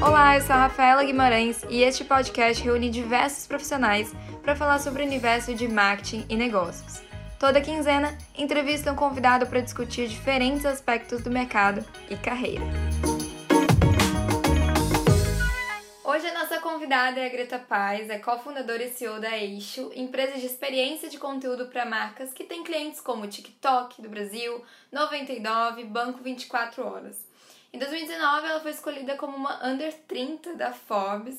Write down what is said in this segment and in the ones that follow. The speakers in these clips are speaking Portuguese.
Olá, eu sou a Rafaela Guimarães e este podcast reúne diversos profissionais para falar sobre o universo de marketing e negócios. Toda quinzena, entrevista um convidado para discutir diferentes aspectos do mercado e carreira. Hoje a nossa convidada é a Greta Paz, é cofundadora e CEO da Eixo, empresa de experiência de conteúdo para marcas que tem clientes como TikTok do Brasil, 99, Banco 24 Horas. Em 2019, ela foi escolhida como uma Under 30 da Forbes.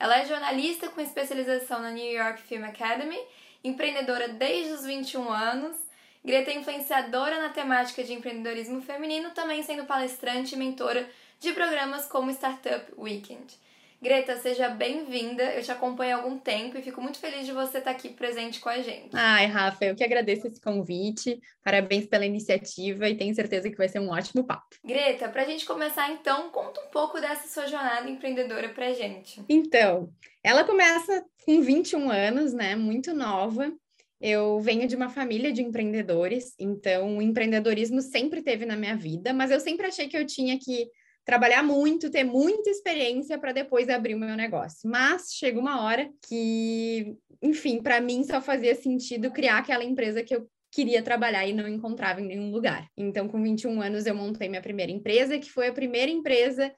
Ela é jornalista com especialização na New York Film Academy, empreendedora desde os 21 anos. Greta é influenciadora na temática de empreendedorismo feminino, também sendo palestrante e mentora de programas como Startup Weekend. Greta, seja bem-vinda. Eu te acompanho há algum tempo e fico muito feliz de você estar aqui presente com a gente. Ai, Rafa, eu que agradeço esse convite. Parabéns pela iniciativa e tenho certeza que vai ser um ótimo papo. Greta, para a gente começar então, conta um pouco dessa sua jornada empreendedora para a gente. Então, ela começa com 21 anos, né? Muito nova. Eu venho de uma família de empreendedores, então o empreendedorismo sempre teve na minha vida, mas eu sempre achei que eu tinha que trabalhar muito, ter muita experiência para depois abrir o meu negócio. Mas chega uma hora que, enfim, para mim só fazia sentido criar aquela empresa que eu queria trabalhar e não encontrava em nenhum lugar. Então, com 21 anos, eu montei minha primeira empresa, que foi a primeira empresa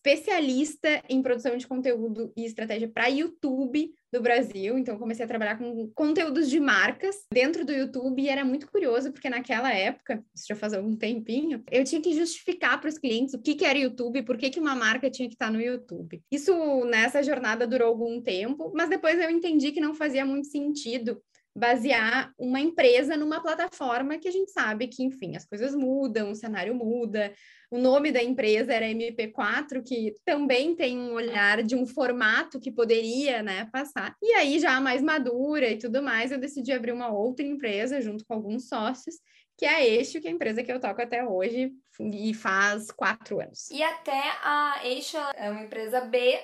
especialista em produção de conteúdo e estratégia para YouTube do Brasil. Então, comecei a trabalhar com conteúdos de marcas dentro do YouTube e era muito curioso, porque naquela época, isso já faz algum tempinho, eu tinha que justificar para os clientes o que, que era YouTube, por que, que uma marca tinha que estar no YouTube. Isso nessa jornada durou algum tempo, mas depois eu entendi que não fazia muito sentido basear uma empresa numa plataforma que a gente sabe que, enfim, as coisas mudam, o cenário muda. O nome da empresa era MP4, que também tem um olhar de um formato que poderia, né, passar. E aí, já mais madura e tudo mais, eu decidi abrir uma outra empresa junto com alguns sócios, que é a Eixo, que é a empresa que eu toco até hoje e faz quatro anos. E até a Eixo é uma empresa B,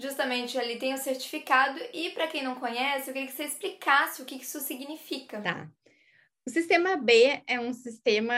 justamente ali tem o certificado. E para quem não conhece, eu queria que você explicasse o que isso significa. Tá. O sistema B é um sistema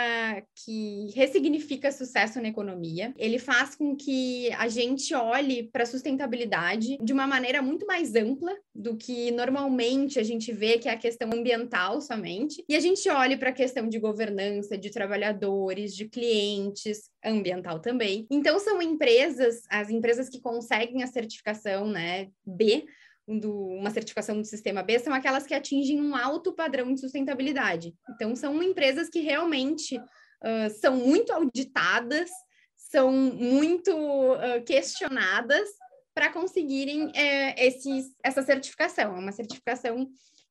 que ressignifica sucesso na economia. Ele faz com que a gente olhe para a sustentabilidade de uma maneira muito mais ampla do que normalmente a gente vê que é a questão ambiental somente. E a gente olhe para a questão de governança, de trabalhadores, de clientes, ambiental também. Então são empresas, as empresas que conseguem a certificação, né, B, do, uma certificação do sistema B são aquelas que atingem um alto padrão de sustentabilidade. Então, são empresas que realmente uh, são muito auditadas, são muito uh, questionadas para conseguirem é, esses, essa certificação. É uma certificação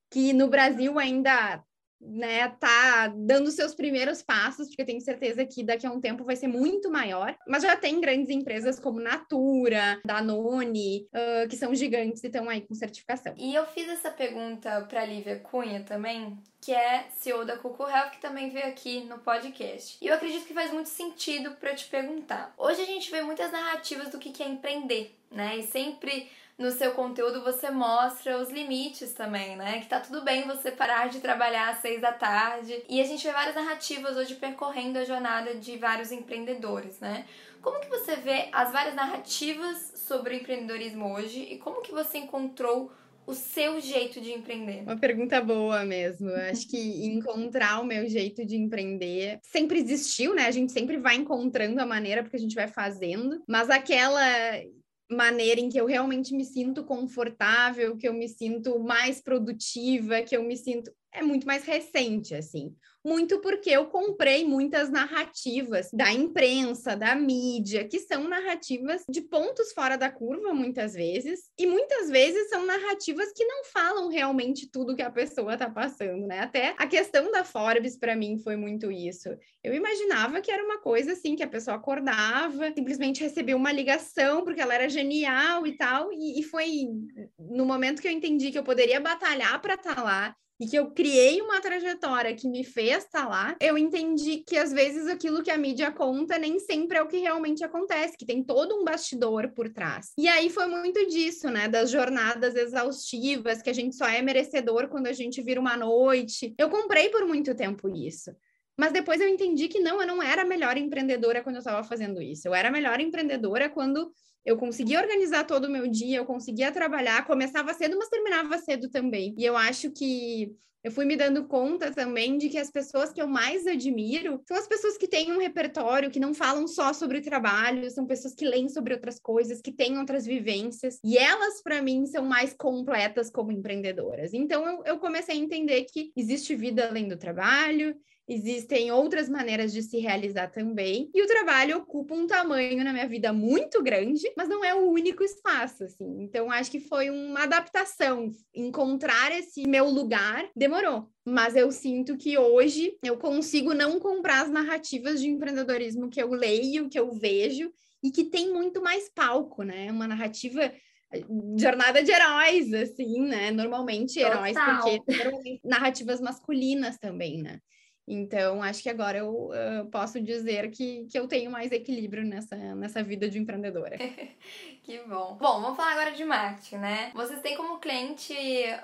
que no Brasil ainda né, tá dando seus primeiros passos, porque eu tenho certeza que daqui a um tempo vai ser muito maior, mas já tem grandes empresas como Natura, Danone, uh, que são gigantes e estão aí com certificação. E eu fiz essa pergunta para Lívia Cunha também, que é CEO da Cucu Health, que também veio aqui no podcast. E eu acredito que faz muito sentido para te perguntar. Hoje a gente vê muitas narrativas do que é empreender, né? E sempre no seu conteúdo você mostra os limites também, né? Que tá tudo bem você parar de trabalhar às seis da tarde. E a gente vê várias narrativas hoje percorrendo a jornada de vários empreendedores, né? Como que você vê as várias narrativas sobre o empreendedorismo hoje e como que você encontrou o seu jeito de empreender? Uma pergunta boa mesmo. Eu acho que encontrar o meu jeito de empreender sempre existiu, né? A gente sempre vai encontrando a maneira porque a gente vai fazendo, mas aquela maneira em que eu realmente me sinto confortável, que eu me sinto mais produtiva, que eu me sinto é muito mais recente, assim. Muito porque eu comprei muitas narrativas da imprensa, da mídia, que são narrativas de pontos fora da curva, muitas vezes, e muitas vezes são narrativas que não falam realmente tudo que a pessoa está passando, né? Até a questão da Forbes, para mim, foi muito isso. Eu imaginava que era uma coisa assim, que a pessoa acordava, simplesmente recebeu uma ligação, porque ela era genial e tal, e, e foi no momento que eu entendi que eu poderia batalhar para estar tá lá e que eu criei uma trajetória que me fez estar lá, eu entendi que às vezes aquilo que a mídia conta nem sempre é o que realmente acontece, que tem todo um bastidor por trás. E aí foi muito disso, né, das jornadas exaustivas, que a gente só é merecedor quando a gente vira uma noite. Eu comprei por muito tempo isso. Mas depois eu entendi que não, eu não era a melhor empreendedora quando eu estava fazendo isso. Eu era a melhor empreendedora quando eu conseguia organizar todo o meu dia, eu conseguia trabalhar, começava cedo, mas terminava cedo também. E eu acho que eu fui me dando conta também de que as pessoas que eu mais admiro são as pessoas que têm um repertório, que não falam só sobre trabalho, são pessoas que leem sobre outras coisas, que têm outras vivências. E elas, para mim, são mais completas como empreendedoras. Então, eu, eu comecei a entender que existe vida além do trabalho, Existem outras maneiras de se realizar também. E o trabalho ocupa um tamanho na minha vida muito grande, mas não é o único espaço, assim. Então, acho que foi uma adaptação. Encontrar esse meu lugar demorou. Mas eu sinto que hoje eu consigo não comprar as narrativas de empreendedorismo que eu leio, que eu vejo, e que tem muito mais palco, né? Uma narrativa jornada de heróis, assim, né? Normalmente heróis, Total. porque narrativas masculinas também, né? Então, acho que agora eu posso dizer que, que eu tenho mais equilíbrio nessa, nessa vida de empreendedora. que bom. Bom, vamos falar agora de marketing, né? Vocês têm como cliente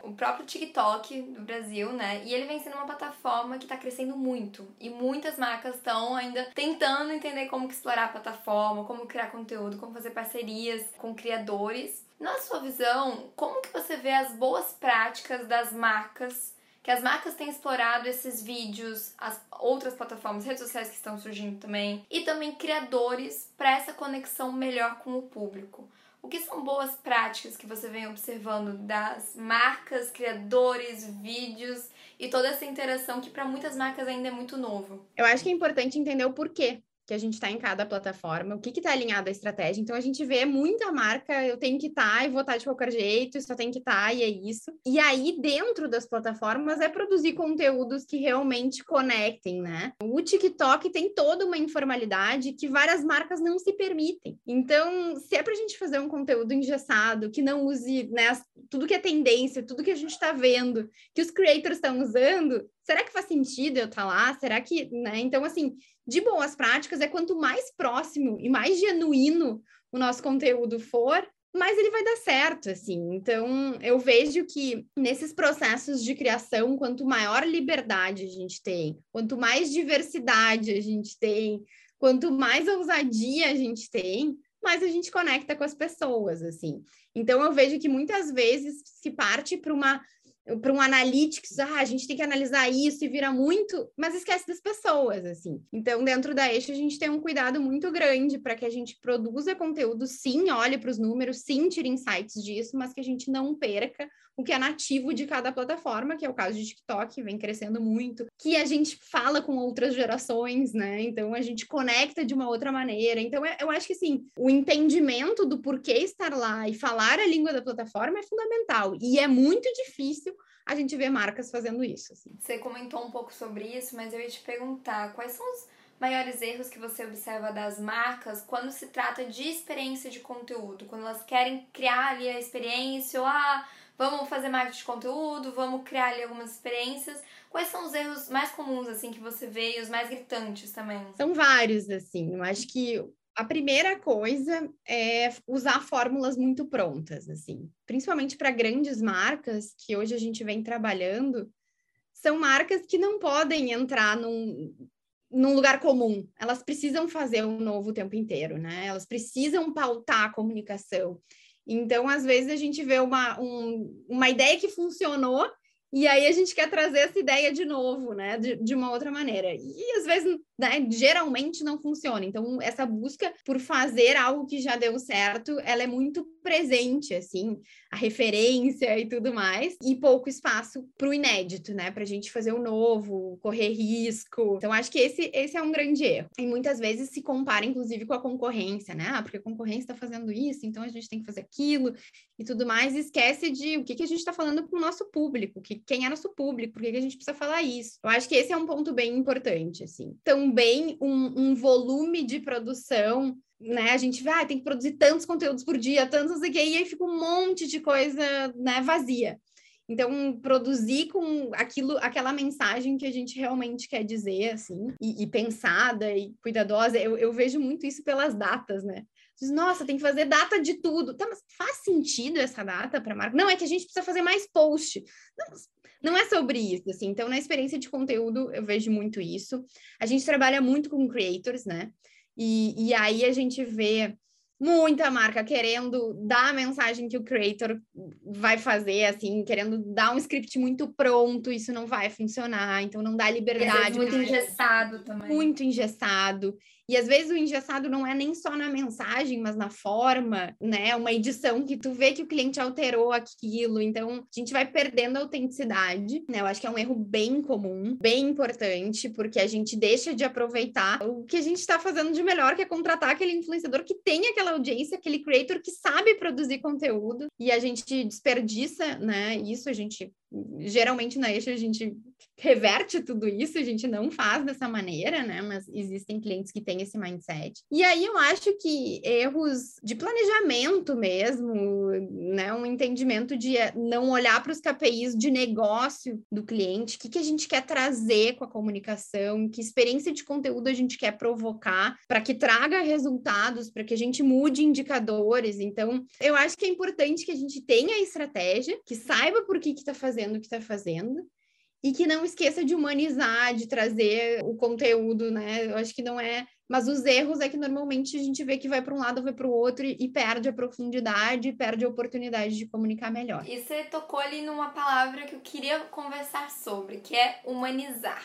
o próprio TikTok do Brasil, né? E ele vem sendo uma plataforma que está crescendo muito. E muitas marcas estão ainda tentando entender como explorar a plataforma, como criar conteúdo, como fazer parcerias com criadores. Na sua visão, como que você vê as boas práticas das marcas que as marcas têm explorado esses vídeos, as outras plataformas, redes sociais que estão surgindo também, e também criadores para essa conexão melhor com o público. O que são boas práticas que você vem observando das marcas, criadores, vídeos e toda essa interação que para muitas marcas ainda é muito novo? Eu acho que é importante entender o porquê que a gente está em cada plataforma, o que está alinhado à estratégia. Então a gente vê muita marca, eu tenho que estar tá, e vou estar tá de qualquer jeito, só tem que estar tá, e é isso. E aí, dentro das plataformas, é produzir conteúdos que realmente conectem, né? O TikTok tem toda uma informalidade que várias marcas não se permitem. Então, se é para a gente fazer um conteúdo engessado, que não use né, tudo que é tendência, tudo que a gente está vendo, que os creators estão usando, será que faz sentido eu estar tá lá? Será que, né? Então, assim, de boas práticas é quanto mais próximo e mais genuíno o nosso conteúdo for, mais ele vai dar certo, assim. Então, eu vejo que nesses processos de criação, quanto maior liberdade a gente tem, quanto mais diversidade a gente tem, quanto mais ousadia a gente tem, mais a gente conecta com as pessoas, assim. Então, eu vejo que muitas vezes se parte para uma para um analytics, ah, a gente tem que analisar isso e vira muito, mas esquece das pessoas, assim. Então, dentro da Eixo, a gente tem um cuidado muito grande para que a gente produza conteúdo, sim, olhe para os números, sim, tire insights disso, mas que a gente não perca o que é nativo de cada plataforma, que é o caso de TikTok, vem crescendo muito, que a gente fala com outras gerações, né? Então, a gente conecta de uma outra maneira. Então, é, eu acho que, assim, o entendimento do porquê estar lá e falar a língua da plataforma é fundamental. E é muito difícil a gente ver marcas fazendo isso. Assim. Você comentou um pouco sobre isso, mas eu ia te perguntar quais são os maiores erros que você observa das marcas quando se trata de experiência de conteúdo, quando elas querem criar ali a experiência, ou ah, vamos fazer marketing de conteúdo, vamos criar ali algumas experiências. Quais são os erros mais comuns assim que você vê e os mais gritantes também? São vários assim. Eu acho que a primeira coisa é usar fórmulas muito prontas, assim, principalmente para grandes marcas que hoje a gente vem trabalhando, são marcas que não podem entrar num, num lugar comum. Elas precisam fazer um novo o tempo inteiro, né? Elas precisam pautar a comunicação. Então, às vezes, a gente vê uma, um, uma ideia que funcionou e aí a gente quer trazer essa ideia de novo, né? De, de uma outra maneira. E às vezes, né, geralmente não funciona. Então, essa busca por fazer algo que já deu certo, ela é muito presente, assim, a referência e tudo mais, e pouco espaço para o inédito, né? Para a gente fazer o novo, correr risco. Então, acho que esse, esse é um grande erro. E muitas vezes se compara, inclusive, com a concorrência, né? Ah, porque a concorrência está fazendo isso, então a gente tem que fazer aquilo e tudo mais, e esquece de o que, que a gente está falando com o nosso público, que, quem é nosso público, por que, que a gente precisa falar isso. Eu acho que esse é um ponto bem importante, assim. Também um, um volume de produção né? A gente vai, ah, tem que produzir tantos conteúdos por dia, tantos e aí fica um monte de coisa, né, vazia. Então, produzir com aquilo, aquela mensagem que a gente realmente quer dizer, assim, e, e pensada e cuidadosa, eu, eu vejo muito isso pelas datas, né? Diz, Nossa, tem que fazer data de tudo. Tá, mas faz sentido essa data para marca? Não, é que a gente precisa fazer mais post. Não, não é sobre isso, assim. Então, na experiência de conteúdo, eu vejo muito isso. A gente trabalha muito com creators, né? E, e aí a gente vê muita marca querendo dar a mensagem que o creator vai fazer, assim, querendo dar um script muito pronto, isso não vai funcionar, então não dá liberdade. muito engessado também. Muito engessado. E às vezes o engessado não é nem só na mensagem, mas na forma, né? Uma edição que tu vê que o cliente alterou aquilo. Então, a gente vai perdendo a autenticidade, né? Eu acho que é um erro bem comum, bem importante, porque a gente deixa de aproveitar o que a gente está fazendo de melhor, que é contratar aquele influenciador que tem aquela audiência, aquele creator que sabe produzir conteúdo, e a gente desperdiça, né? Isso a gente geralmente na Eixo a gente reverte tudo isso, a gente não faz dessa maneira, né? Mas existem clientes que têm esse mindset. E aí eu acho que erros de planejamento mesmo, né? Um entendimento de eh, não olhar para os KPIs de negócio do cliente, o que, que a gente quer trazer com a comunicação, que experiência de conteúdo a gente quer provocar para que traga resultados, para que a gente mude indicadores. Então, eu acho que é importante que a gente tenha a estratégia, que saiba por que está fazendo o que está fazendo, e que não esqueça de humanizar, de trazer o conteúdo, né? Eu acho que não é. Mas os erros é que normalmente a gente vê que vai para um lado, vai para o outro e, perde a profundidade, perde a oportunidade de comunicar melhor. E você tocou ali numa palavra que eu queria conversar sobre, que é humanizar,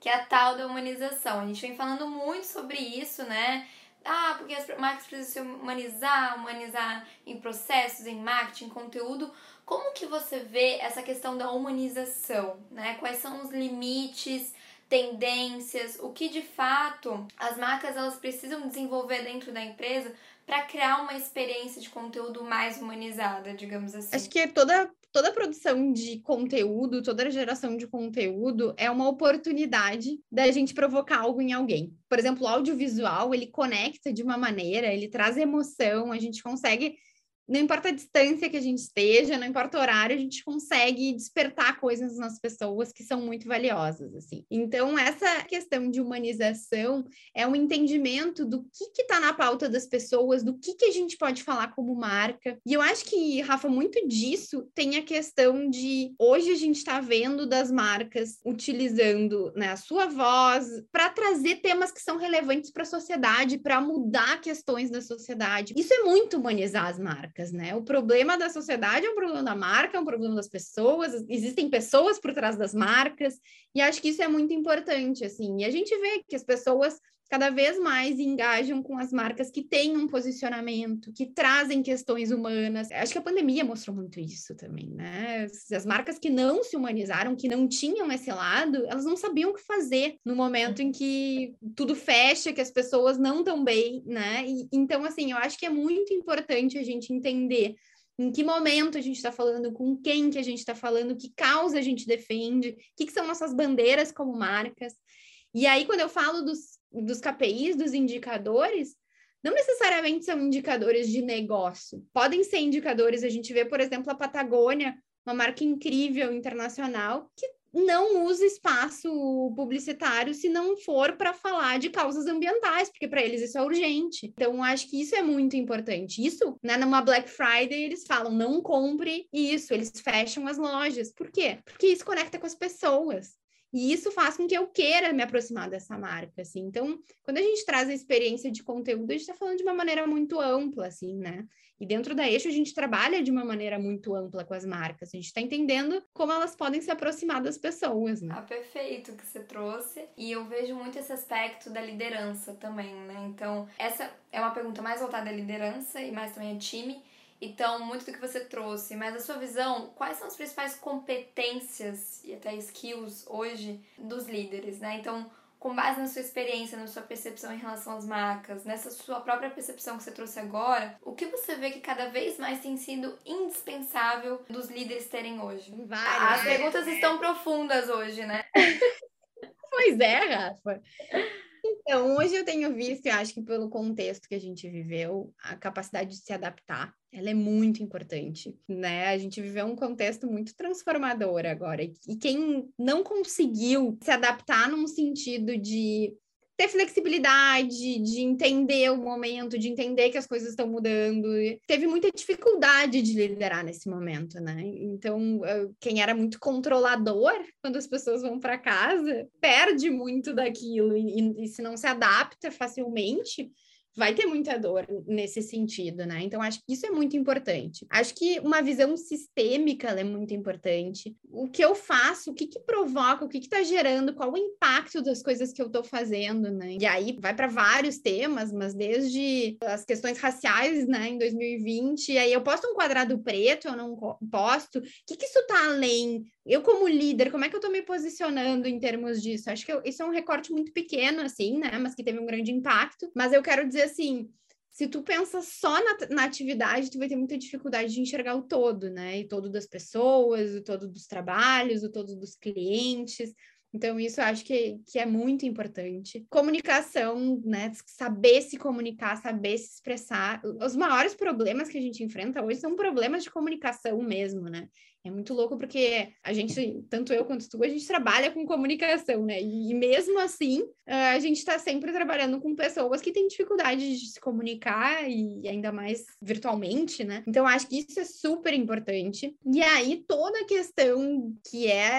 que é a tal da humanização. A gente vem falando muito sobre isso, né? Ah, porque as marcas precisam se humanizar, humanizar em processos, em marketing, conteúdo. Como que você vê essa questão da humanização, né? Quais são os limites, tendências, o que de fato as marcas elas precisam desenvolver dentro da empresa para criar uma experiência de conteúdo mais humanizada, digamos assim? Acho que toda toda produção de conteúdo, toda geração de conteúdo é uma oportunidade da gente provocar algo em alguém. Por exemplo, o audiovisual, ele conecta de uma maneira, ele traz emoção, a gente consegue não importa a distância que a gente esteja, não importa o horário, a gente consegue despertar coisas nas pessoas que são muito valiosas, assim. Então, essa questão de humanização é um entendimento do que está na pauta das pessoas, do que, que a gente pode falar como marca. E eu acho que, Rafa, muito disso tem a questão de hoje a gente está vendo das marcas utilizando né, a sua voz para trazer temas que são relevantes para a sociedade, para mudar questões da sociedade. Isso é muito humanizar as marcas marcas, né? O problema da sociedade é um problema da marca, é um problema das pessoas, existem pessoas por trás das marcas, e acho que isso é muito importante, assim. E a gente vê que as pessoas cada vez mais engajam com as marcas que têm um posicionamento, que trazem questões humanas. Acho que a pandemia mostrou muito isso também, né? As marcas que não se humanizaram, que não tinham esse lado, elas não sabiam o que fazer no momento em que tudo fecha, que as pessoas não estão bem, né? E, então, assim, eu acho que é muito importante a gente entender em que momento a gente está falando, com quem que a gente está falando, que causa a gente defende, o que, que são nossas bandeiras como marcas. E aí, quando eu falo dos dos KPIs, dos indicadores, não necessariamente são indicadores de negócio. Podem ser indicadores, a gente vê, por exemplo, a Patagônia, uma marca incrível internacional, que não usa espaço publicitário se não for para falar de causas ambientais, porque para eles isso é urgente. Então, acho que isso é muito importante. Isso, né, numa Black Friday, eles falam: não compre isso, eles fecham as lojas. Por quê? Porque isso conecta com as pessoas. E isso faz com que eu queira me aproximar dessa marca, assim. Então, quando a gente traz a experiência de conteúdo, a gente está falando de uma maneira muito ampla, assim, né? E dentro da Eixo, a gente trabalha de uma maneira muito ampla com as marcas. A gente está entendendo como elas podem se aproximar das pessoas, né? Ah, perfeito que você trouxe. E eu vejo muito esse aspecto da liderança também, né? Então, essa é uma pergunta mais voltada à liderança e mais também a time. Então, muito do que você trouxe, mas a sua visão, quais são as principais competências e até skills hoje dos líderes, né? Então, com base na sua experiência, na sua percepção em relação às marcas, nessa sua própria percepção que você trouxe agora, o que você vê que cada vez mais tem sido indispensável dos líderes terem hoje? Várias. As perguntas estão profundas hoje, né? pois é, Rafa. Então, hoje eu tenho visto, e acho que pelo contexto que a gente viveu, a capacidade de se adaptar, ela é muito importante, né? A gente viveu um contexto muito transformador agora, e quem não conseguiu se adaptar num sentido de ter flexibilidade, de entender o momento, de entender que as coisas estão mudando. Teve muita dificuldade de liderar nesse momento, né? Então, quem era muito controlador quando as pessoas vão para casa perde muito daquilo e, e se não se adapta facilmente, vai ter muita dor nesse sentido, né? Então, acho que isso é muito importante. Acho que uma visão sistêmica é muito importante. O que eu faço, o que, que provoca, o que está gerando, qual o impacto das coisas que eu estou fazendo, né? E aí vai para vários temas, mas desde as questões raciais, né, em 2020, e aí eu posto um quadrado preto, eu não posto. O que, que isso está além eu como líder, como é que eu estou me posicionando em termos disso? Acho que eu, isso é um recorte muito pequeno, assim, né? Mas que teve um grande impacto. Mas eu quero dizer assim, se tu pensa só na, na, atividade, tu vai ter muita dificuldade de enxergar o todo, né? E todo das pessoas, o todo dos trabalhos, o todo dos clientes. Então, isso eu acho que, que é muito importante. Comunicação, né? Saber se comunicar, saber se expressar. Os maiores problemas que a gente enfrenta hoje são problemas de comunicação mesmo, né? É muito louco porque a gente, tanto eu quanto tu, a gente trabalha com comunicação, né? E mesmo assim, a gente está sempre trabalhando com pessoas que têm dificuldade de se comunicar e ainda mais virtualmente, né? Então, acho que isso é super importante. E aí, toda a questão que é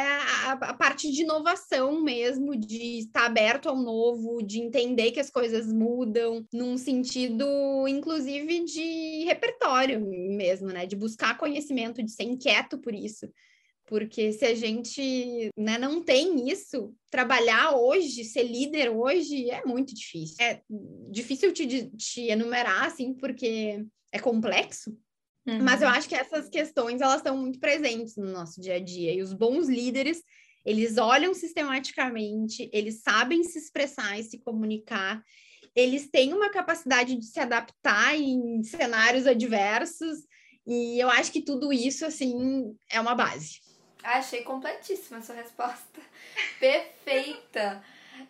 a, a parte de inovação mesmo, de estar aberto ao novo, de entender que as coisas mudam, num sentido, inclusive, de repertório mesmo, né? De buscar conhecimento, de ser inquieto por isso. Porque se a gente né, não tem isso, trabalhar hoje, ser líder hoje, é muito difícil. É difícil te, te enumerar, assim, porque é complexo. Uhum. Mas eu acho que essas questões, elas estão muito presentes no nosso dia a dia. E os bons líderes, eles olham sistematicamente, eles sabem se expressar e se comunicar, eles têm uma capacidade de se adaptar em cenários adversos, e eu acho que tudo isso, assim, é uma base. Achei completíssima a sua resposta. Perfeita.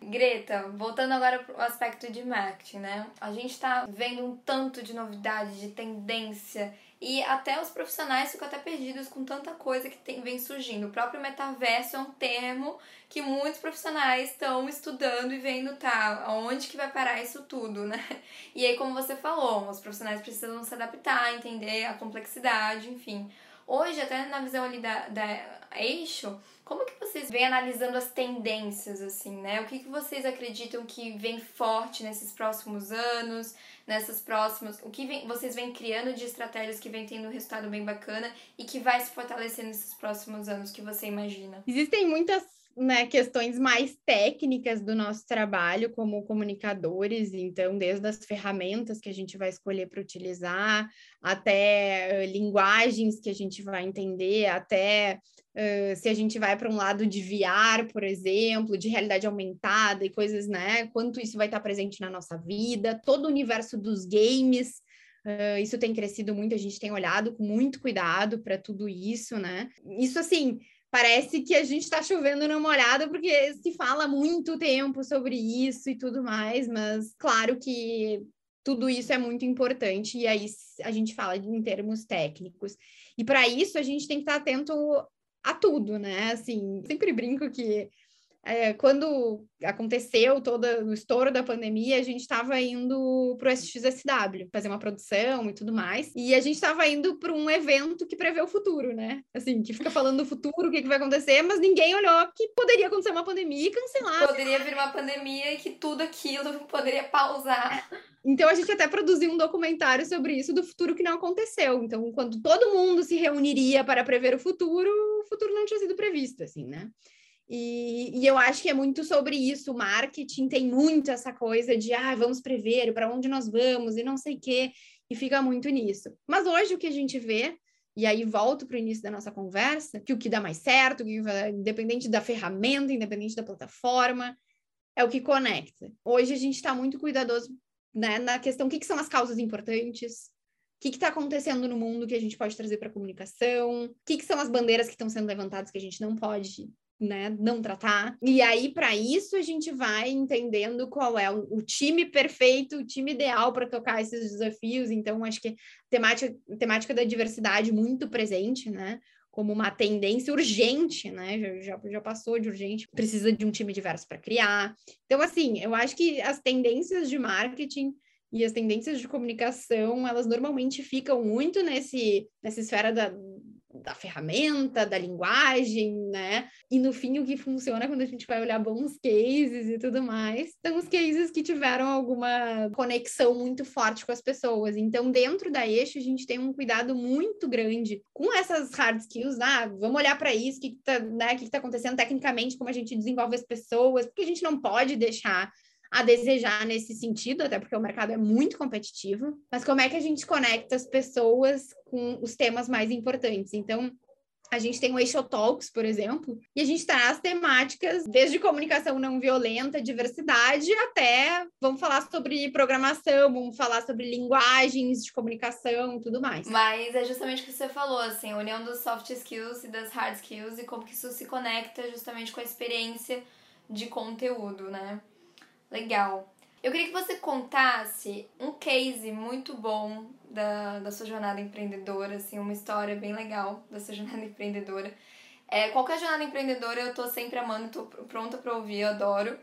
Greta, voltando agora para o aspecto de marketing, né? A gente está vendo um tanto de novidade, de tendência e até os profissionais ficam até perdidos com tanta coisa que tem, vem surgindo. O próprio metaverso é um termo que muitos profissionais estão estudando e vendo, tá, onde que vai parar isso tudo, né? E aí, como você falou, os profissionais precisam se adaptar, entender a complexidade, enfim. Hoje, até na visão ali da, da Eixo, como que vocês vêm analisando as tendências, assim, né? O que, que vocês acreditam que vem forte nesses próximos anos, nessas próximas... O que vem, vocês vêm criando de estratégias que vem tendo um resultado bem bacana e que vai se fortalecer nesses próximos anos que você imagina? Existem muitas né, questões mais técnicas do nosso trabalho como comunicadores, então, desde as ferramentas que a gente vai escolher para utilizar, até uh, linguagens que a gente vai entender, até uh, se a gente vai para um lado de VR, por exemplo, de realidade aumentada e coisas, né? Quanto isso vai estar presente na nossa vida, todo o universo dos games. Uh, isso tem crescido muito, a gente tem olhado com muito cuidado para tudo isso, né? Isso assim parece que a gente está chovendo na molhada, porque se fala muito tempo sobre isso e tudo mais, mas claro que tudo isso é muito importante, e aí a gente fala em termos técnicos. E para isso a gente tem que estar tá atento a tudo, né? Assim, sempre brinco que é, quando aconteceu todo o estouro da pandemia, a gente estava indo para o SXSW, fazer uma produção e tudo mais. E a gente estava indo para um evento que prevê o futuro, né? Assim, que fica falando do futuro, o que, que vai acontecer, mas ninguém olhou que poderia acontecer uma pandemia e cancelar. Poderia vir uma pandemia e que tudo aquilo poderia pausar. Então a gente até produziu um documentário sobre isso do futuro que não aconteceu. Então, quando todo mundo se reuniria para prever o futuro, o futuro não tinha sido previsto, assim, né? E, e, eu acho que é muito sobre isso. O marketing tem muito essa coisa de ah, vamos prever para onde nós vamos e não sei o quê, e fica muito nisso. Mas hoje o que a gente vê, e aí volto para o início da nossa conversa, que o que dá mais certo, independente da ferramenta, independente da plataforma, é o que conecta. Hoje a gente está muito cuidadoso né, na questão o que, que são as causas importantes, o que está acontecendo no mundo que a gente pode trazer para a comunicação, o que, que são as bandeiras que estão sendo levantadas que a gente não pode né, não tratar. E aí, para isso, a gente vai entendendo qual é o, time perfeito, o time ideal para tocar esses desafios. Então, acho que temática, temática da diversidade muito presente, né? Como uma tendência urgente, né? Já, já, já passou de urgente, precisa de um time diverso para criar. Então, assim, eu acho que as tendências de marketing e as tendências de comunicação, elas normalmente ficam muito nesse, nessa esfera da, da ferramenta, da linguagem, né? E no fim, o que funciona quando a gente vai olhar bons cases e tudo mais, são os cases que tiveram alguma conexão muito forte com as pessoas. Então, dentro da eixo, a gente tem um cuidado muito grande com essas hard skills, ah, vamos olhar para isso, o que, está né, que, que tá acontecendo tecnicamente, como a gente desenvolve as pessoas, porque a gente não pode deixar a desejar nesse sentido, até porque o mercado é muito competitivo, mas como é que a gente conecta as pessoas com os temas mais importantes? Então, a gente tem o Eixo Talks, por exemplo, e a gente traz temáticas desde comunicação não violenta, diversidade, até vamos falar sobre programação, vamos falar sobre linguagens de comunicação e tudo mais. Mas é justamente o que você falou, assim, a união dos soft skills e das hard skills e como que isso se conecta justamente com a experiência de conteúdo, né? Legal. Eu queria que você contasse um case muito bom da, da sua jornada empreendedora, assim, uma história bem legal da sua jornada empreendedora. É, qualquer jornada empreendedora eu tô sempre amando, tô pronta para ouvir, eu adoro.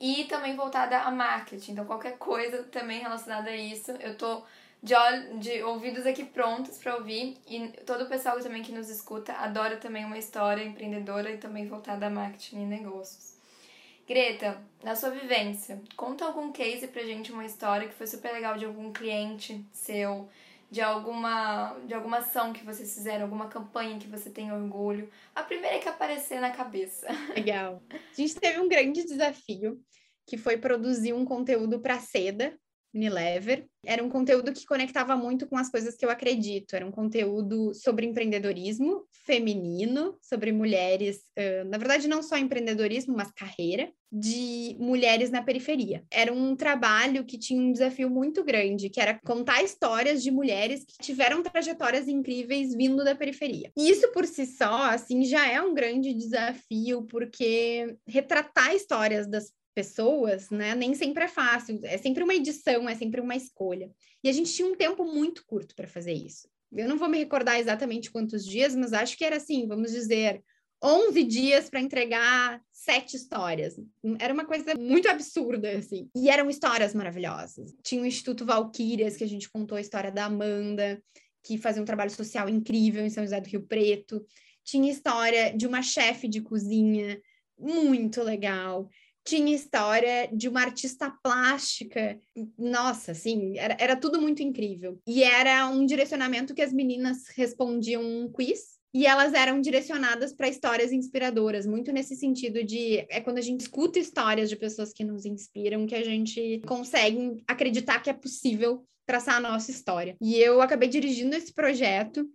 E também voltada a marketing, então qualquer coisa também relacionada a isso, eu tô de, de ouvidos aqui prontos para ouvir. E todo o pessoal também que nos escuta adora também uma história empreendedora e também voltada a marketing e negócios. Greta, na sua vivência, conta algum case pra gente, uma história que foi super legal de algum cliente seu, de alguma, de alguma ação que vocês fizeram, alguma campanha que você tem orgulho. A primeira que aparecer na cabeça. Legal. A gente teve um grande desafio, que foi produzir um conteúdo para seda, Unilever. Era um conteúdo que conectava muito com as coisas que eu acredito. Era um conteúdo sobre empreendedorismo feminino, sobre mulheres, na verdade, não só empreendedorismo, mas carreira, de mulheres na periferia. Era um trabalho que tinha um desafio muito grande, que era contar histórias de mulheres que tiveram trajetórias incríveis vindo da periferia. E isso por si só, assim, já é um grande desafio, porque retratar histórias das pessoas, né? Nem sempre é fácil, é sempre uma edição, é sempre uma escolha. E a gente tinha um tempo muito curto para fazer isso. Eu não vou me recordar exatamente quantos dias, mas acho que era assim, vamos dizer, 11 dias para entregar sete histórias. Era uma coisa muito absurda, assim. E eram histórias maravilhosas. Tinha o Instituto Valquírias, que a gente contou a história da Amanda, que fazia um trabalho social incrível em São José do Rio Preto. Tinha história de uma chefe de cozinha muito legal tinha história de uma artista plástica. Nossa, assim, era, era tudo muito incrível. E era um direcionamento que as meninas respondiam um quiz e elas eram direcionadas para histórias inspiradoras, muito nesse sentido de é quando a gente escuta histórias de pessoas que nos inspiram que a gente consegue acreditar que é possível traçar a nossa história. E eu acabei dirigindo esse projeto,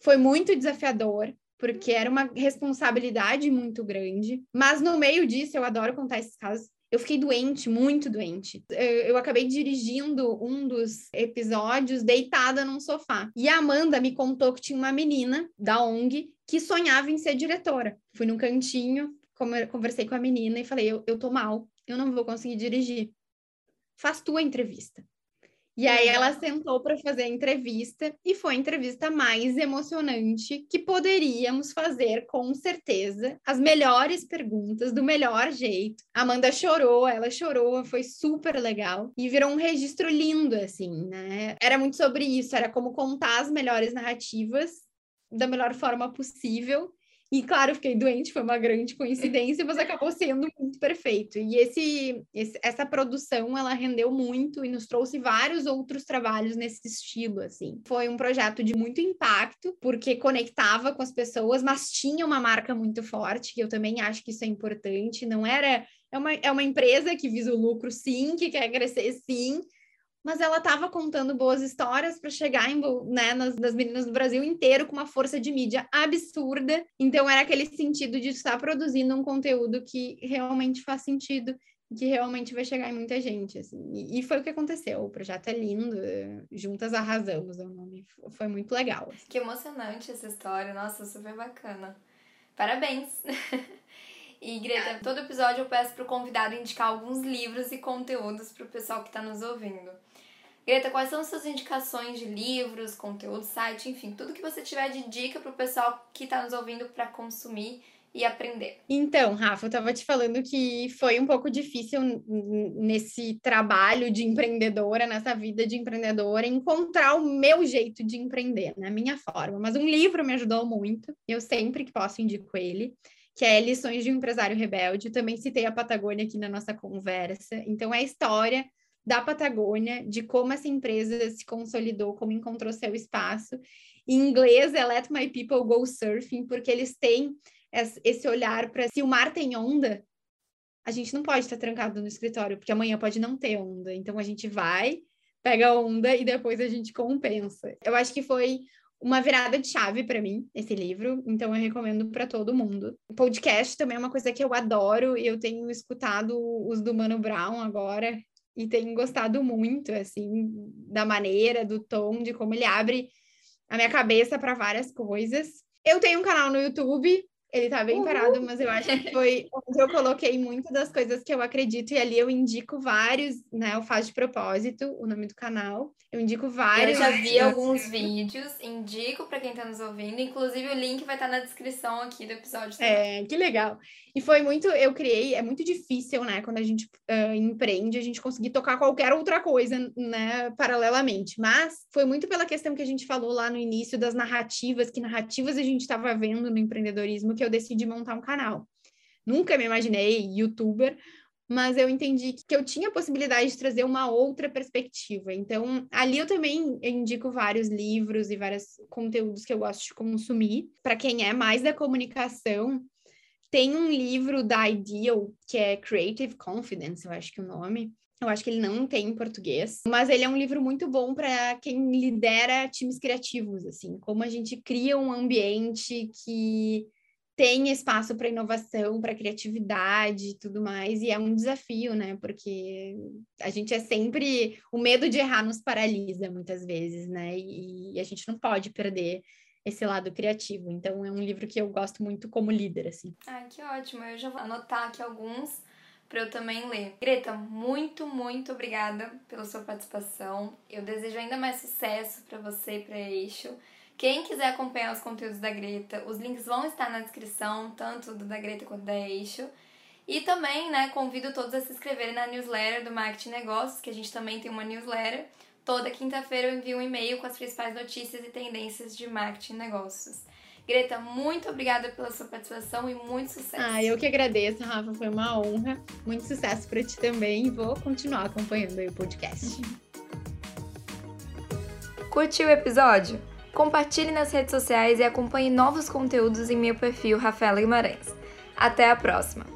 foi muito desafiador, porque era uma responsabilidade muito grande. Mas no meio disso, eu adoro contar esses casos. Eu fiquei doente, muito doente. Eu, acabei dirigindo um dos episódios deitada num sofá. E a Amanda me contou que tinha uma menina da ONG que sonhava em ser diretora. Fui num cantinho, conversei com a menina e falei: Eu, eu tô mal, eu não vou conseguir dirigir. Faz tua entrevista. E aí ela sentou para fazer a entrevista e foi a entrevista mais emocionante que poderíamos fazer, com certeza. As melhores perguntas, do melhor jeito. A Amanda chorou, ela chorou, foi super legal e virou um registro lindo, assim, né? Era muito sobre isso, era como contar as melhores narrativas da melhor forma possível e claro, fiquei doente, foi uma grande coincidência, mas acabou sendo muito perfeito. E esse, esse, essa produção, ela rendeu muito e nos trouxe vários outros trabalhos nesse estilo, assim. Foi um projeto de muito impacto, porque conectava com as pessoas, mas tinha uma marca muito forte, que eu também acho que isso é importante. Não era é uma, é uma empresa que visa o lucro, sim, que quer crescer, sim, mas ela estava contando boas histórias para chegar em, né, nas, nas, meninas do Brasil inteiro com uma força de mídia absurda. Então era aquele sentido de estar produzindo um conteúdo que realmente faz sentido, que realmente vai chegar em muita gente. Assim. E, foi o que aconteceu. O projeto é lindo, juntas arrasamos, é o nome. Foi muito legal. Assim. Que emocionante essa história, nossa, super bacana. Parabéns! E, Greta, todo episódio eu peço pro convidado indicar alguns livros e conteúdos pro pessoal que tá nos ouvindo. Greta, quais são suas indicações de livros, conteúdo, site, enfim, tudo que você tiver de dica pro pessoal que tá nos ouvindo para consumir e aprender. Então, Rafa, eu estava te falando que foi um pouco difícil nesse trabalho de empreendedora, nessa vida de empreendedora, encontrar o meu jeito de empreender, na né? minha forma. Mas um livro me ajudou muito, eu sempre que posso indico ele, que é Lições de um Empresário Rebelde. Também citei a Patagônia aqui na nossa conversa. Então, é a história da Patagônia, de como essa empresa se consolidou, como encontrou seu espaço. Em inglês é Let My People Go Surfing, porque eles têm esse olhar para se o mar tem onda, a gente não pode estar trancado no escritório, porque amanhã pode não ter onda. Então a gente vai, pega a onda e depois a gente compensa. Eu acho que foi uma virada de chave para mim esse livro, então eu recomendo para todo mundo. Podcast também é uma coisa que eu adoro e eu tenho escutado os do Mano Brown agora e tenho gostado muito assim da maneira, do tom, de como ele abre a minha cabeça para várias coisas. Eu tenho um canal no YouTube ele tá bem parado, mas eu acho que foi onde eu coloquei muitas das coisas que eu acredito, e ali eu indico vários, né? Eu faço de propósito o nome do canal. Eu indico vários. Eu já vi alguns vídeos, indico para quem tá nos ouvindo. Inclusive, o link vai estar tá na descrição aqui do episódio. Também. É, que legal. E foi muito, eu criei, é muito difícil, né, quando a gente uh, empreende, a gente conseguir tocar qualquer outra coisa, né, paralelamente. Mas foi muito pela questão que a gente falou lá no início das narrativas, que narrativas a gente estava vendo no empreendedorismo, que eu decidi montar um canal. Nunca me imaginei youtuber, mas eu entendi que eu tinha a possibilidade de trazer uma outra perspectiva. Então, ali eu também indico vários livros e vários conteúdos que eu gosto de consumir. Para quem é mais da comunicação, tem um livro da Ideal, que é Creative Confidence, eu acho que é o nome. Eu acho que ele não tem em português, mas ele é um livro muito bom para quem lidera times criativos, assim, como a gente cria um ambiente que tem espaço para inovação, para criatividade e tudo mais, e é um desafio, né? Porque a gente é sempre. O medo de errar nos paralisa muitas vezes, né? E, a gente não pode perder esse lado criativo. Então, é um livro que eu gosto muito como líder, assim. Ah, que ótimo. Eu já vou anotar aqui alguns para eu também ler. Greta, muito, muito obrigada pela sua participação. Eu desejo ainda mais sucesso para você e para Eixo. Quem quiser acompanhar os conteúdos da Greta, os links vão estar na descrição, tanto do da Greta quanto da Eixo. E também, né, convido todos a se inscreverem na newsletter do Marketing Negócios, que a gente também tem uma newsletter. Toda quinta-feira eu envio um e-mail com as principais notícias e tendências de marketing e negócios. Greta, muito obrigada pela sua participação e muito sucesso. Ah, eu que agradeço, Rafa, foi uma honra. Muito sucesso para ti também e vou continuar acompanhando o podcast. Curtiu o episódio? Compartilhe nas redes sociais e acompanhe novos conteúdos em meu perfil Rafaela Guimarães. Até a próxima!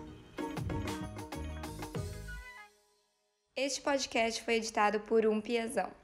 Este podcast foi editado por Um Piazão.